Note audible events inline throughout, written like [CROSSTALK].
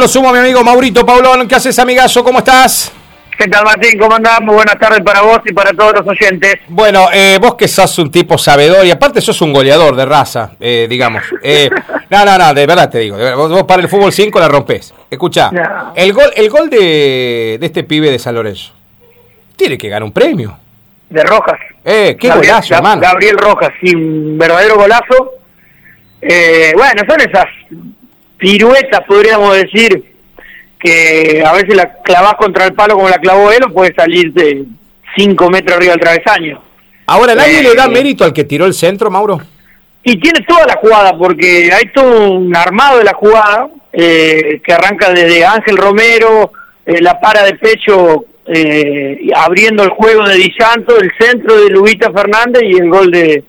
Lo sumo a mi amigo Maurito Paulón. ¿Qué haces, amigazo? ¿Cómo estás? ¿Qué tal, Martín? ¿Cómo andás? Muy buenas tardes para vos y para todos los oyentes. Bueno, eh, vos que sos un tipo sabedor y aparte sos un goleador de raza, eh, digamos. Eh, [LAUGHS] no, no, no, de verdad te digo. verdad, vos, vos para el fútbol 5 la rompés. Escuchá, No. el gol, el gol de, de este pibe de San Lorenzo tiene que ganar un premio. De Rojas. Eh, qué Gabriel, golazo, hermano. Gabriel Rojas, sí, un verdadero golazo. Eh, bueno, son esas piruetas, podríamos decir, que a veces la clavás contra el palo como la clavó él o puede salir de 5 metros arriba del travesaño. Ahora, ¿nadie Eh, le da mérito al que tiró el centro, Mauro? Y tiene toda la jugada, porque hay todo un armado de la jugada, eh, que arranca desde Ángel Romero, eh, la para de pecho eh, abriendo el juego de Di Santo, el centro de Lubita Fernández y el gol de,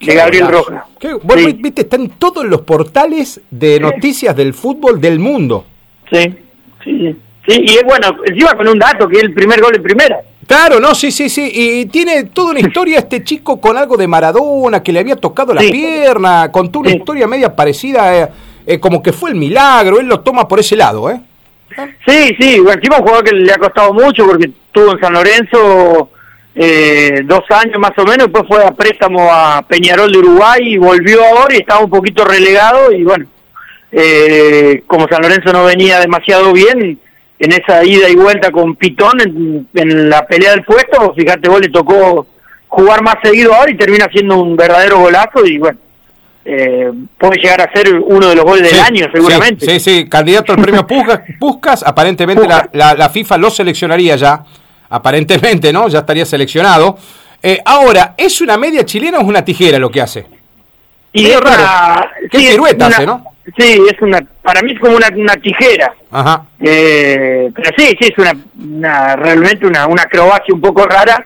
de Gabriel. Rojas. Qué- Sí, viste, está en todos los portales de noticias del fútbol del mundo. sí, sí, sí. Sí, y es bueno, encima con un dato, que es el primer gol en primera. Claro, no, sí, sí, sí. Y tiene toda una [LAUGHS] historia este chico con algo de Maradona, que le había tocado la Sí. pierna, contó una historia media parecida, eh, eh, como que fue el milagro, él lo toma por ese lado, ¿eh? Sí, sí, bueno, encima un jugador que le ha costado mucho porque estuvo en San Lorenzo eh, dos años más o menos, después fue a préstamo a Peñarol de Uruguay y volvió ahora y estaba un poquito relegado y bueno, eh, como San Lorenzo no venía demasiado bien, en esa ida y vuelta con Pitón en, en la pelea del puesto, fíjate vos le tocó jugar más seguido ahora y termina siendo un verdadero golazo y bueno, eh, puede llegar a ser uno de los goles del año seguramente. Sí, sí, sí, candidato al premio Puskas, [LAUGHS] aparentemente la, la- la FIFA lo seleccionaría ya, aparentemente, ¿no? Ya estaría seleccionado. Eh, ahora, ¿es una media chilena o es una tijera lo que hace? Y es raro. una- Qué sí, es pirueta una- hace, ¿no? Sí, es una, para mí es como una, una tijera. Ajá. Eh, pero sí, sí, es una, una realmente una, una acrobacia un poco rara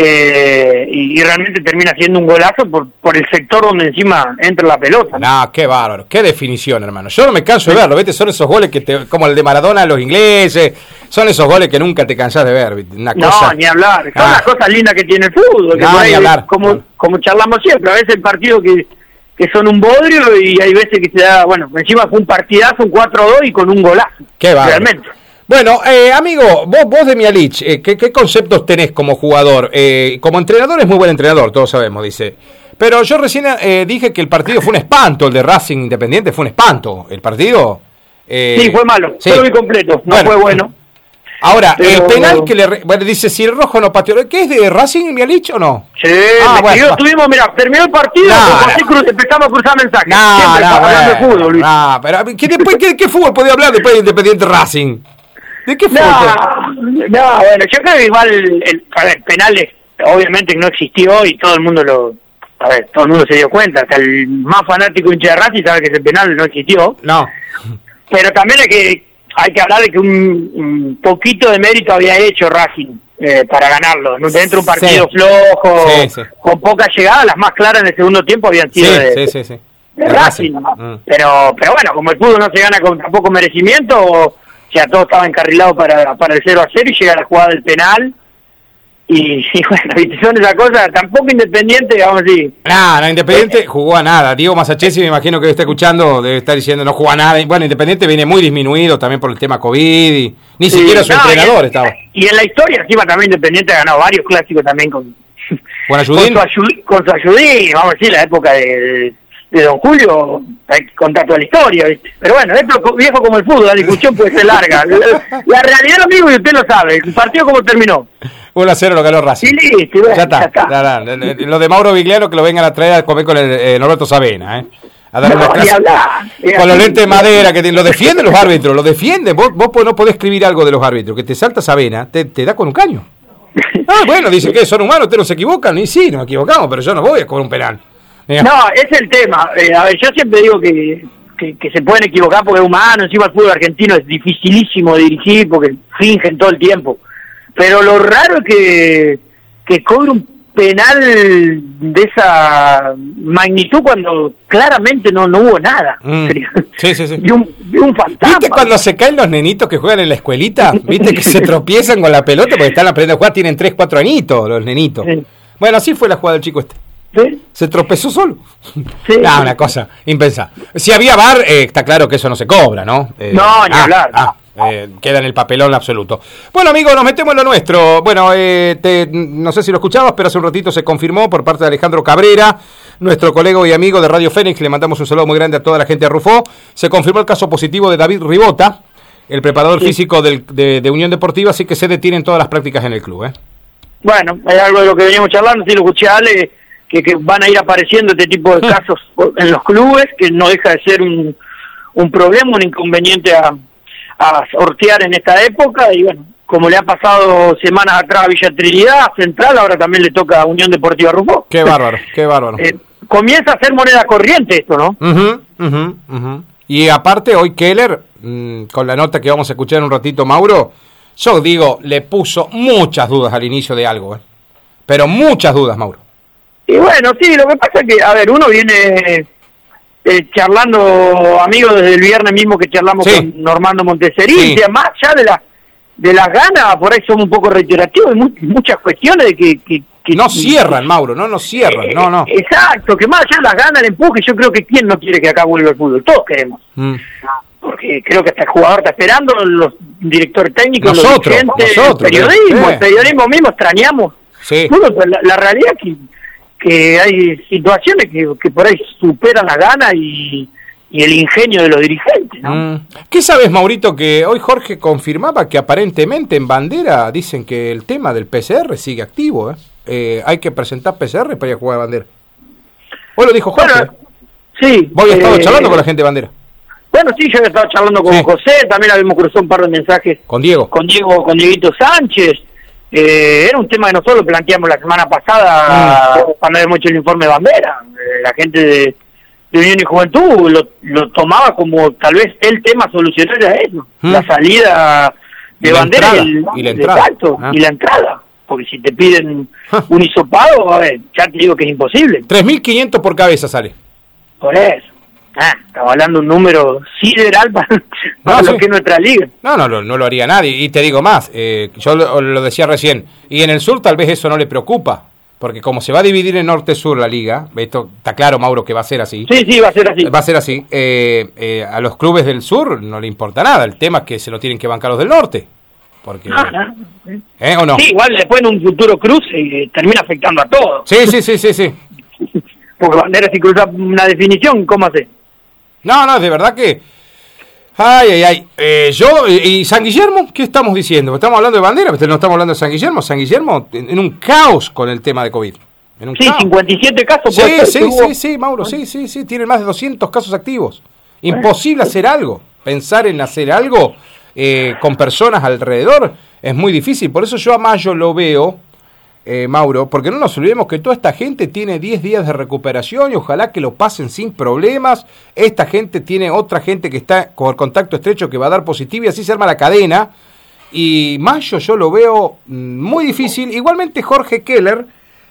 eh, y, y realmente termina siendo un golazo por, por el sector donde encima entra la pelota. ¿no? No, qué bárbaro, qué definición, hermano. Yo no me canso de verlo, ¿viste? Son esos goles que te, como el de Maradona a los ingleses, son esos goles que nunca te cansás de ver, No, ni hablar. Son Ah. las cosas lindas que tiene el fútbol. que No, por ahí, ni hablar. Como, No. como charlamos siempre, a veces partidos que, que son un bodrio y hay veces que se da, bueno, encima fue un partidazo, un 4-2 y con un golazo. Qué bárbaro. Realmente. Bueno, eh, amigo, vos, vos de Mialich, eh, ¿qué, qué conceptos tenés como jugador? Eh, como entrenador es muy buen entrenador, todos sabemos, dice. Pero yo recién eh, dije que el partido fue un espanto, el de Racing Independiente fue un espanto. El partido... eh, Sí, fue malo. sí. Yo lo vi completo. No Bueno. fue bueno. Ahora, el penal que le... Bueno, dice, si el rojo no pateó... ¿Qué es de Racing Mialich o no? Sí, Ah, bueno, tuvimos, mira, terminó el partido, No. Cruz empezamos a cruzar mensajes. No, Siempre no, estamos hablando de bueno, fútbol, Luis. no, pero ¿qué, después, ¿qué, qué fútbol podía hablar después de Independiente Racing? ¿De qué fútbol? No, no, bueno, yo creo que igual, el, a ver, penales, obviamente que no existió y todo el mundo lo, a ver, todo el mundo se dio cuenta, hasta el más fanático hincha de Racing sabe que ese penal no existió, No. pero también hay que, hay que hablar de que un, un poquito de mérito había hecho Racing eh, para ganarlo, dentro de un partido Sí. flojo, Sí, sí. con poca llegada, las más claras en el segundo tiempo habían sido de, Racing, Racing. Mm. pero pero bueno como el fútbol no se gana con tampoco merecimiento o sea todo estaba encarrilado para, para el 0 a 0 y llega la jugada del penal y, [LAUGHS] y bueno son esas cosas tampoco independiente vamos a decir No, no, Independiente jugó a nada. Diego Masachesi, me imagino que está escuchando, debe estar diciendo no jugó a nada. Bueno, Independiente viene muy disminuido también por el tema COVID y ni Sí, siquiera su no, entrenador y, estaba. y en la historia encima también Independiente ha ganado varios clásicos también con con [LAUGHS] Ayudín. su, ayu- con su ayudín, vamos a decir, la época de, de Don Julio, hay que contar toda la historia, ¿viste? Pero bueno, es viejo como el fútbol, la discusión puede ser larga. [LAUGHS] La, la realidad, amigo, y usted lo sabe, el partido como terminó. 1 a 0 lo ganó Racing. Sí, listo, bueno, ya está. ya está. ya está. Lo de Mauro Vigliano que lo vengan a traer a comer con el eh, Norberto Sabena, ¿eh? A dar No, una clase- hablar. Con los lentes de madera que lo defienden los árbitros, lo defienden. Vos, vos no podés escribir algo de los árbitros, que te salta Sabena, te, te da con un caño. [LAUGHS] Ah, bueno, dicen que son humanos, ustedes no se equivocan. Y sí, nos equivocamos, pero yo no voy a cobrar un penal. Mira. No, es el tema. Eh, a ver, yo siempre digo que, que, que se pueden equivocar porque es humano, encima el fútbol argentino es dificilísimo de dirigir porque fingen todo el tiempo. Pero lo raro es que, que cobre un penal de esa magnitud cuando claramente no, no hubo nada. Mm. [LAUGHS] Sí, sí, sí. Y un, y un fantasma. ¿Viste cuando se caen los nenitos que juegan en la escuelita? ¿Viste que se [LAUGHS] tropiezan con la pelota porque están aprendiendo a jugar? Tienen 3, 4 añitos los nenitos. Bueno, así fue la jugada del chico este. Se tropezó solo. Sí. [LAUGHS] una cosa impensable. Si había bar, eh, está claro que eso no se cobra, ¿no? Eh, no, ni ah, hablar. Ah, eh, queda en el papelón absoluto. Bueno, amigos, nos metemos en lo nuestro. Bueno, no sé si lo escuchabas, pero hace un ratito se confirmó por parte de Alejandro Cabrera, nuestro colega y amigo de Radio Fénix. Le mandamos un saludo muy grande a toda la gente de Rufó. Se confirmó el caso positivo de David Ribota, el preparador físico de, Unión Deportiva, así que se detienen todas las prácticas en el club. ¿eh? Bueno, hay algo de lo que veníamos charlando, sí lo escuché Ale, que, que van a ir apareciendo este tipo de [LAUGHS] casos en los clubes, que no deja de ser un, un problema, un inconveniente a, a sortear en esta época, y bueno, como le ha pasado semanas atrás a Villa Trinidad, Central, ahora también le toca a Unión Deportiva Rufo. Qué bárbaro, [LAUGHS] qué bárbaro. Eh, comienza a ser moneda corriente esto, ¿no? Y aparte, hoy Keller, mm, con la nota que vamos a escuchar en un ratito, Mauro, yo digo, le puso muchas dudas al inicio de algo, ¿eh? pero muchas dudas, Mauro. Y bueno, sí, lo que pasa es que, a ver, uno viene eh, charlando, amigos, desde el viernes mismo que charlamos con Normando Monteseri, y más allá de, la, de las ganas, por ahí somos un poco reiterativos, hay muchas cuestiones de que, que no cierran, Mauro, no nos cierran, no, no. Exacto, que más allá de las ganas, el empuje, yo creo que quién no quiere que acá vuelva el fútbol, todos queremos. Mm. Porque creo que hasta el jugador está esperando, los directores técnicos, los dirigentes, el periodismo, el periodismo mismo extrañamos. Sí. Bueno, pues la, realidad es que, que hay situaciones que, que por ahí superan la gana y, y el ingenio de los dirigentes. ¿no? Mm. ¿Qué sabes, Maurito, que hoy Jorge confirmaba que aparentemente en bandera dicen que el tema del PCR sigue activo? ¿eh? Eh, hay que presentar PCR para ir a jugar a bandera. Hoy lo dijo Jorge. sí. Vos habías estado eh, charlando con la gente de bandera. Bueno, sí, yo había estado charlando con José, también habíamos cruzado un par de mensajes. Con Diego. Con Diego, con Dieguito Sánchez. Eh, era un tema que nosotros planteamos la semana pasada mm. cuando habíamos hecho el informe de bandera. la gente de, Unión y Juventud lo, lo, tomaba como tal vez el tema solucionar a eso. Mm. La salida de bandera y, la entrada. Ah. y la entrada porque si te piden un hisopado, a ver, ya te digo que es imposible. 3.500 por cabeza sale. Por eso. Ah, estamos hablando de un número sideral para, [LAUGHS] lo que es nuestra liga. No, no, no, no lo haría nadie. Y te digo más, eh, yo lo, decía recién, y en el sur tal vez eso no le preocupa, porque como se va a dividir en norte-sur la liga, esto está claro, Mauro, que va a ser así. Sí, sí, va a ser así. Va a ser así. Eh, eh, a los clubes del sur no le importa nada, el tema es que se lo tienen que bancar los del norte. Porque, ah, ¿Eh o no? Sí, igual después en un futuro cruce eh, termina afectando a todos. Sí, sí, sí, sí, sí. [LAUGHS] Porque bandera si cruza una definición, ¿cómo hace? No, no, de verdad que... Ay, ay, ay. Eh, yo, ¿y San Guillermo? ¿Qué estamos diciendo? Estamos hablando de bandera, pero no estamos hablando de San Guillermo. San Guillermo en, un caos con el tema de COVID. En un sí, 57 casos. Sí, sí, sí, sí, Mauro, sí, sí, sí. Tienen más de 200 casos activos. Imposible hacer algo. Pensar en hacer algo eh, con personas alrededor es muy difícil. Por eso yo a Mayo lo veo, eh, Mauro, porque no nos olvidemos que toda esta gente tiene 10 días de recuperación y ojalá que lo pasen sin problemas. Esta gente tiene otra gente que está con contacto estrecho que va a dar positivo y así se arma la cadena. Y Mayo yo lo veo mm, muy difícil. Igualmente Jorge Keller.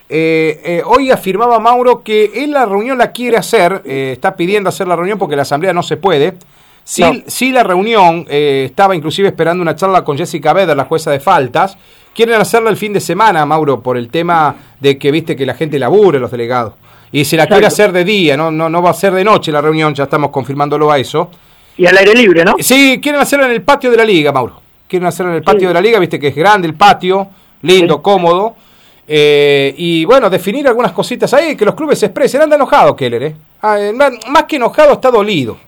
Eh, hoy afirmaba Mauro que él la reunión la quiere hacer, está pidiendo hacer la reunión porque la asamblea no se puede, Sí, la reunión eh, estaba inclusive esperando una charla con Jessica Beder, la jueza de faltas. Quieren hacerla el fin de semana, Mauro, por el tema de que viste que la gente labure, los delegados. Y se la quiere hacer de día, ¿no? No, no va a ser de noche la reunión, ya estamos confirmándolo a eso. Y al aire libre, ¿no? Sí, quieren hacerla en el patio de la liga, Mauro. Quieren hacerla en el patio de la liga, viste que es grande el patio, lindo, cómodo. Eh, y bueno, definir algunas cositas ahí, que los clubes se expresen. Anda enojado, Keller, ¿eh? Ah, eh más que enojado, está dolido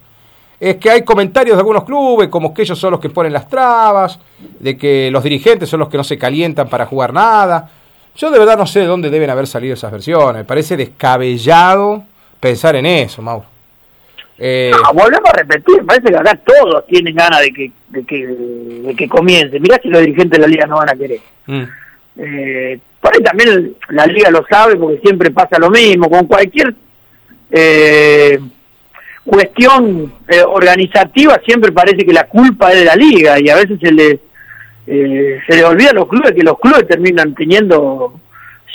es que hay comentarios de algunos clubes como que ellos son los que ponen las trabas, de que los dirigentes son los que no se calientan para jugar nada. Yo de verdad no sé de dónde deben haber salido esas versiones. Me parece descabellado pensar en eso, Mauro. Eh, volvemos a repetir, parece que acá todos tienen ganas de que, de que, de que comience. Mirá si los dirigentes de la liga no van a querer. Mm. Eh, por ahí también la liga lo sabe porque siempre pasa lo mismo. Con cualquier eh, cuestión eh, organizativa siempre parece que la culpa es de la liga y a veces se le eh, se le olvida a los clubes que los clubes terminan teniendo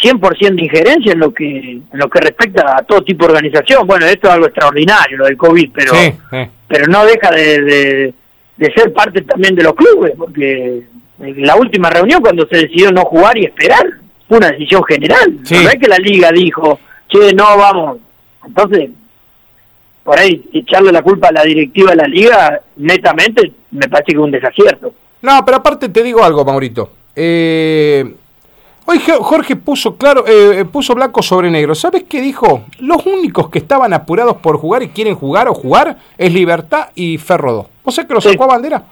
100% de injerencia en lo que en lo que respecta a todo tipo de organización. Bueno, esto es algo extraordinario lo del COVID, pero pero no deja de, de, ser parte también de los clubes, porque en la última reunión cuando se decidió no jugar y esperar fue una decisión general. No es que la liga dijo che, no, vamos. Entonces, por ahí, echarle la culpa a la directiva de la liga, netamente, me parece que es un desacierto. No, pero aparte te digo algo, Maurito. Eh, hoy Jorge puso claro, eh, puso blanco sobre negro. ¿Sabes qué dijo? Los únicos que estaban apurados por jugar y quieren jugar o jugar es Libertad y Ferro ¿O sea que lo sacó a bandera?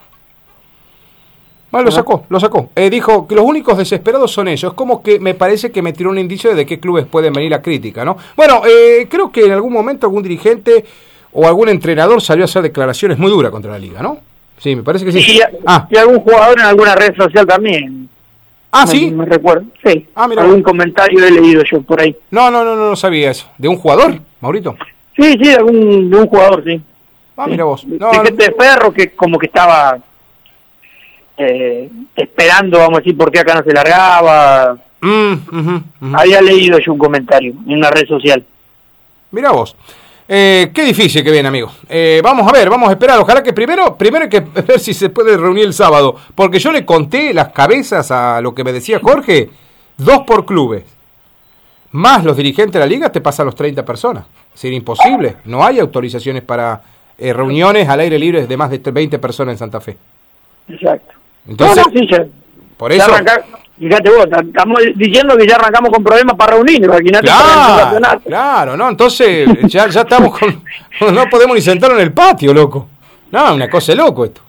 Lo sacó, lo sacó. Eh, dijo que los únicos desesperados son ellos. Es como que me parece que me tiró un indicio de qué clubes pueden venir a crítica, ¿no? Bueno, eh, creo que en algún momento algún dirigente o algún entrenador salió a hacer declaraciones muy duras contra la liga, ¿no? Sí, me parece que sí. Y, ah. y algún jugador en alguna red social también. Ah, sí. Me recuerdo, sí. Ah, mira. Algún comentario he leído yo por ahí. No, no, no, no, sabía eso. ¿De un jugador, Maurito? Sí, sí, de, algún, de un jugador, sí. Ah, mira vos. No, de gente de perro que como que estaba eh, esperando, vamos a decir, por qué acá no se largaba. Mm, Había leído yo un comentario en una red social. Mira vos. Eh, qué difícil que viene, amigo. Eh, vamos a ver, vamos a esperar. Ojalá que primero, primero hay que [LAUGHS] ver si se puede reunir el sábado. Porque yo le conté las cabezas a lo que me decía Jorge. Dos por clubes. Más los dirigentes de la liga te pasan los 30 personas. Sería imposible. No hay autorizaciones para reuniones al aire libre de más de 20 personas en Santa Fe. Exacto. Entonces, por eso. fíjate vos, estamos diciendo que ya arrancamos con problemas para reunir, claro, claro, no, entonces ya, ya estamos con. [LAUGHS] No podemos ni sentarnos en el patio, loco. No, una cosa de loco esto.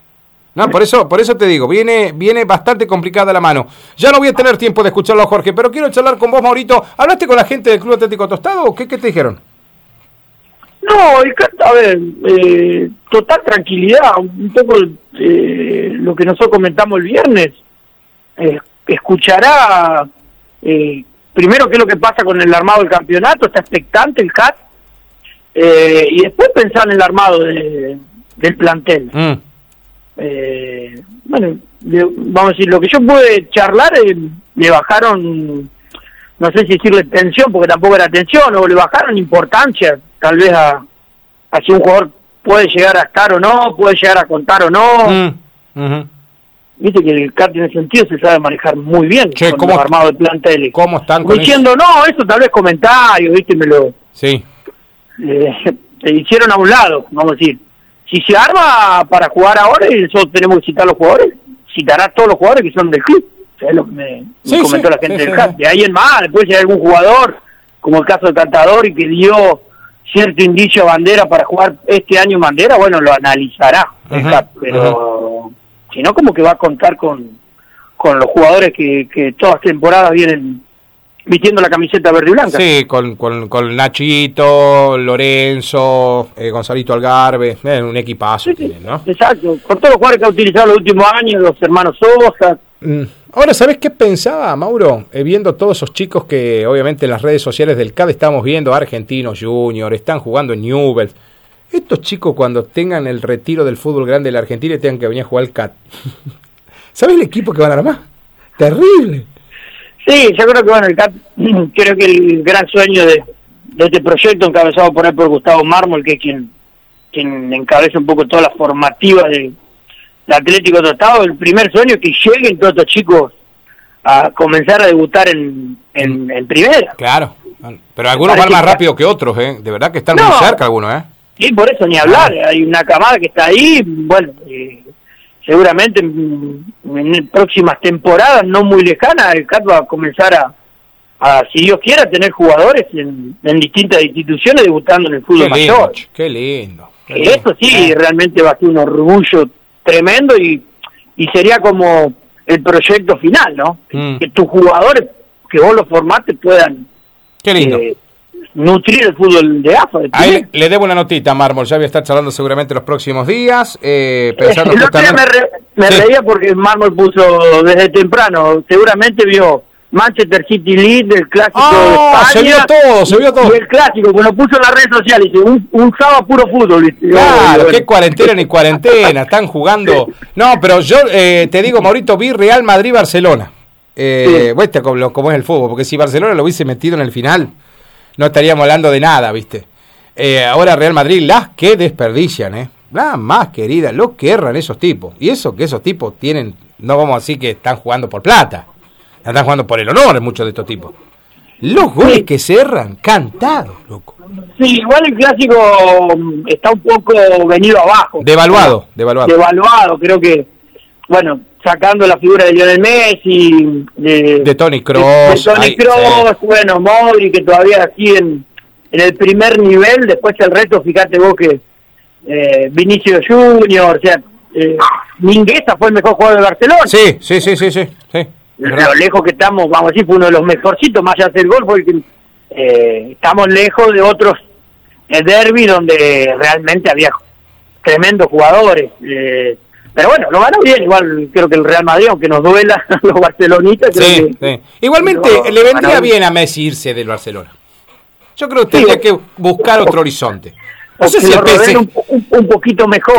No, por eso, por eso te digo, viene, viene bastante complicada la mano. Ya no voy a tener tiempo de escucharlo Jorge, pero quiero charlar con vos, Maurito. ¿Hablaste con la gente del Club Atlético Tostado o qué, qué te dijeron? No, a ver, eh, total tranquilidad, un poco eh, lo que nosotros comentamos el viernes. Eh, escuchará primero qué es lo que pasa con el armado del campeonato, está expectante el CAT, y después pensar en el armado del plantel. Mm. bueno, vamos a decir, lo que yo pude charlar, le bajaron, no sé si decirle tensión, porque tampoco era tensión, o le bajaron importancia tal vez a, si un jugador puede llegar a estar o no, puede llegar a contar o no. Mm, Viste que el CAR en ese sentido se sabe manejar muy bien con los armados de planteles. ¿Cómo están Diciendo, no, eso tal vez comentarios, viste, me lo... Sí. [LAUGHS] se hicieron a un lado, vamos a decir. Si se arma para jugar ahora, y eso tenemos que citar a los jugadores, citará a todos los jugadores que son del club. Es lo que me, comentó la gente del CAT. De ahí en más, después hay algún jugador, como el caso de Cantador, y que dio cierto indicio a Bandera para jugar este año Bandera, bueno, lo analizará, pero si no, como que va a contar con, con los jugadores que, que todas temporadas vienen vistiendo la camiseta verde y blanca. Sí, con, con, con Nachito, Lorenzo, eh, Gonzalito Algarve, eh, un equipazo ¿no? Exacto, con todos los jugadores que ha utilizado los últimos años, los hermanos Sosa. Mm. Ahora, ¿sabes qué pensaba, Mauro? Eh, viendo todos esos chicos que obviamente en las redes sociales del CAD estamos viendo, Argentinos Junior, están jugando en Newell's. Estos chicos cuando tengan el retiro del fútbol grande de la Argentina y tengan que venir a jugar al CAD. [LAUGHS] ¿Sabes el equipo que van a armar? Terrible. Sí, yo creo que bueno, el CAD, [CLEARS THROAT] creo que el gran sueño de, este proyecto encabezado por él por Gustavo Mármol, que es quien, quien encabeza un poco toda la formativa de Atlético Tostado, el primer sueño es que lleguen todos estos chicos a comenzar a debutar en, en, primera. Claro, pero algunos van más rápido que otros, ¿eh? De verdad que están muy cerca algunos, ¿eh? Sí, por eso ni hablar. Hay una camada que está ahí, bueno, eh, seguramente en, próximas temporadas, no muy lejanas, el CAT va a comenzar a, a si Dios quiera, tener jugadores en, distintas instituciones debutando en el fútbol qué mayor. qué lindo. Esto sí, realmente va a ser un orgullo tremendo y, y sería como el proyecto final, ¿no? Mm. Que tus jugadores, que vos los formates, puedan eh, nutrir el fútbol de AFA. Ahí le debo una notita Mármol, ya voy a estar charlando seguramente los próximos días. Eh, pensando [LAUGHS] el otro día me, reía porque Mármol puso desde temprano, seguramente vio Manchester City League, el clásico de España. Se vio todo, se vio todo. Y el clásico, cuando puso en las redes sociales, un, un sábado puro fútbol. Claro, qué cuarentena ni cuarentena, están jugando. No, pero yo eh, te digo, Maurito, vi Real Madrid-Barcelona. Eh, sí. como, como, es el fútbol, porque si Barcelona lo hubiese metido en el final, no estaríamos hablando de nada, ¿viste? Eh, ahora Real Madrid, las que desperdician, ¿eh? Las más queridas, lo que erran esos tipos. Y eso que esos tipos tienen, no vamos a decir que están jugando por plata están jugando por el honor muchos de estos tipos. Los goles que cerran, cantados, loco. Sí, igual el clásico mm, está un poco venido abajo. Devaluado, devaluado. Devaluado, creo que, bueno, sacando la figura de Lionel Messi, de, de Tony Kroos, de, Tony Kroos, bueno, Modri, que todavía aquí en, en el primer nivel, después el resto, fíjate vos que eh, Vinicio Junior, o sea, eh, Mingueza fue el mejor jugador de Barcelona. Sí, sí, sí, sí, sí. sí lo lejos que estamos, vamos a decir, fue uno de los mejorcitos, más allá del gol, porque eh, estamos lejos de otros el eh, derby donde realmente había tremendos jugadores. Eh, pero bueno, lo ganó bien, igual creo que el Real Madrid, aunque nos duela [LAUGHS] los barcelonistas. Sí, sí. Igualmente le vendría bien a Messi irse del Barcelona. Yo creo que tendría que buscar otro horizonte. No sé si el un, un, poquito mejor.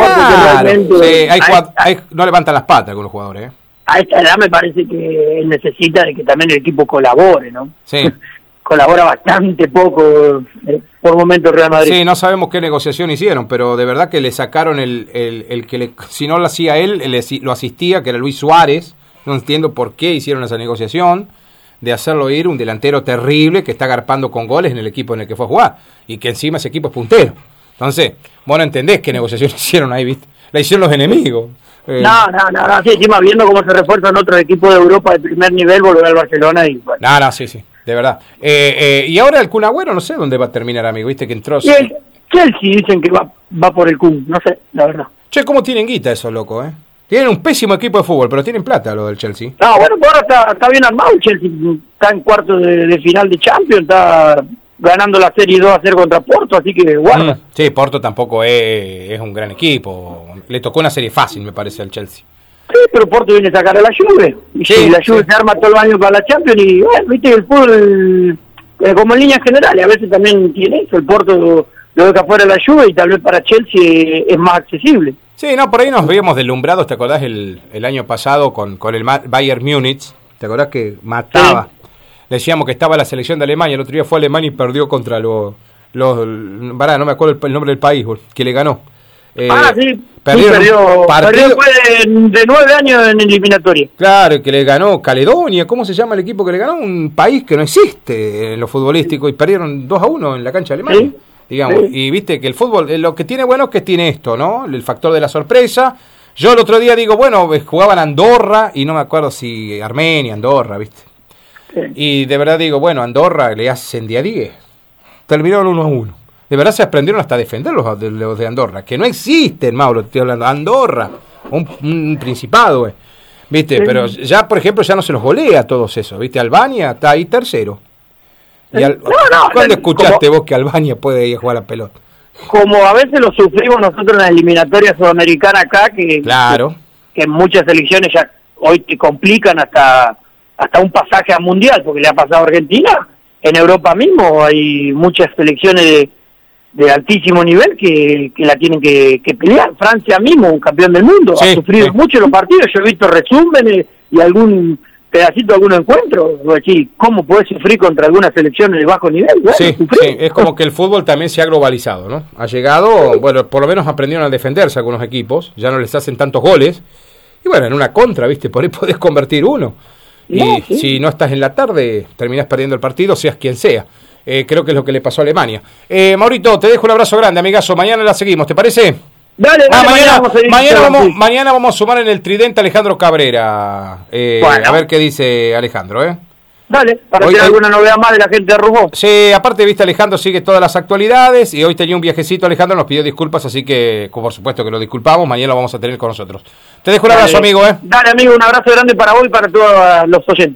sí, hay, no levantan las patas con los jugadores. ¿eh? A esta edad me parece que él necesita de que también el equipo colabore, ¿no? Sí. [LAUGHS] Colabora bastante poco eh, por momentos Real Madrid. Sí, no sabemos qué negociación hicieron, pero de verdad que le sacaron el, el, el que le, si no lo hacía él, lo asistía, que era Luis Suárez. No entiendo por qué hicieron esa negociación de hacerlo ir un delantero terrible que está agarpando con goles en el equipo en el que fue a jugar y que encima ese equipo es puntero. Entonces, vos no entendés qué negociación [LAUGHS] hicieron ahí, ¿viste? La hicieron los enemigos. Eh, no, no, no, no, sí, encima viendo cómo se refuerzan otros equipos de Europa de primer nivel, volver al Barcelona y bueno. No, no, sí, sí, de verdad. Eh, eh, y ahora el Kun Agüero, no sé dónde va a terminar, amigo, viste que entró... Y el Chelsea dicen que va, va por el Kun, no sé, la verdad. Che, ¿cómo tienen guita esos locos, eh? Tienen un pésimo equipo de fútbol, pero tienen plata lo del Chelsea. No, bueno, ahora está, está bien armado el Chelsea, está en cuarto de, de final de Champions, está ganando la Serie 2 a hacer contra Porto, así que guarda. Mm, sí, Porto tampoco es, es, un gran equipo. Le tocó una serie fácil, me parece, al Chelsea. Sí, pero Porto viene a sacar a la Juve. Y sí, la Juve se arma todo el año para la Champions y, bueno, viste, el fútbol, eh, como en líneas generales, a veces también tiene eso. El Porto lo deja fuera la Juve y tal vez para Chelsea es más accesible. Sí, no, por ahí nos habíamos deslumbrados, ¿te acordás el, el año pasado con, con el Bayern Múnich? ¿Te acordás que mataba? Decíamos que estaba la selección de Alemania, el otro día fue Alemania y perdió contra los... los no me acuerdo el, nombre del país, que le ganó. Eh, ah, sí, perdió, perdió de, nueve años en eliminatoria. Claro, que le ganó Caledonia, ¿cómo se llama el equipo que le ganó? Un país que no existe en lo futbolístico y perdieron 2 a 1 en la cancha alemana. Digamos, y viste que el fútbol, eh, lo que tiene bueno es que tiene esto, ¿no? El factor de la sorpresa. Yo el otro día digo, bueno, jugaban Andorra y no me acuerdo si Armenia, Andorra, ¿viste? Y de verdad digo, bueno, Andorra le hacen día 10. Terminaron 1 a 1. De verdad se aprendieron hasta a defender los, los de Andorra, que no existen, Mauro, estoy hablando. Andorra, un, principado, eh. ¿viste? Pero ya, por ejemplo, ya no se los golea todos esos, ¿viste? Albania está ahí tercero. Y eh, ¿Cuándo escuchaste vos que Albania puede ir a jugar a pelota? Como a veces lo sufrimos nosotros en la eliminatoria sudamericana acá, que, claro. que, en muchas elecciones ya hoy te complican hasta hasta un pasaje a mundial, porque le ha pasado a Argentina. En Europa mismo hay muchas selecciones de, altísimo nivel que, que la tienen que, pelear. Francia mismo, un campeón del mundo, ha sufrido mucho los partidos. Yo he visto resúmenes y algún pedacito, algún encuentro. ¿Cómo puede sufrir contra algunas selecciones de bajo nivel? sí, es como que el fútbol también se ha globalizado, ¿no? Ha llegado, bueno, por lo menos aprendieron a defenderse algunos equipos, ya no les hacen tantos goles. Y bueno, en una contra, ¿viste? Por ahí [LAUGHS] podés convertir uno. Y si no estás en la tarde, terminás perdiendo el partido, seas quien sea. Eh, creo que es lo que le pasó a Alemania. Eh, Maurito, te dejo un abrazo grande, amigazo. Mañana la seguimos, ¿te parece? Dale, ah, mañana, mañana, vamos, mañana, vamos, a sumar en el tridente Alejandro Cabrera. Eh, A ver qué dice Alejandro, ¿eh? Dale, para que alguna novedad más de la gente de Rubó. Sí, aparte, viste, Alejandro sigue todas las actualidades y hoy tenía un viajecito, Alejandro nos pidió disculpas, así que por supuesto que lo disculpamos, mañana lo vamos a tener con nosotros. Te dejo un abrazo, amigo. ¿eh? Dale, amigo, un abrazo grande para vos y para todos los oyentes.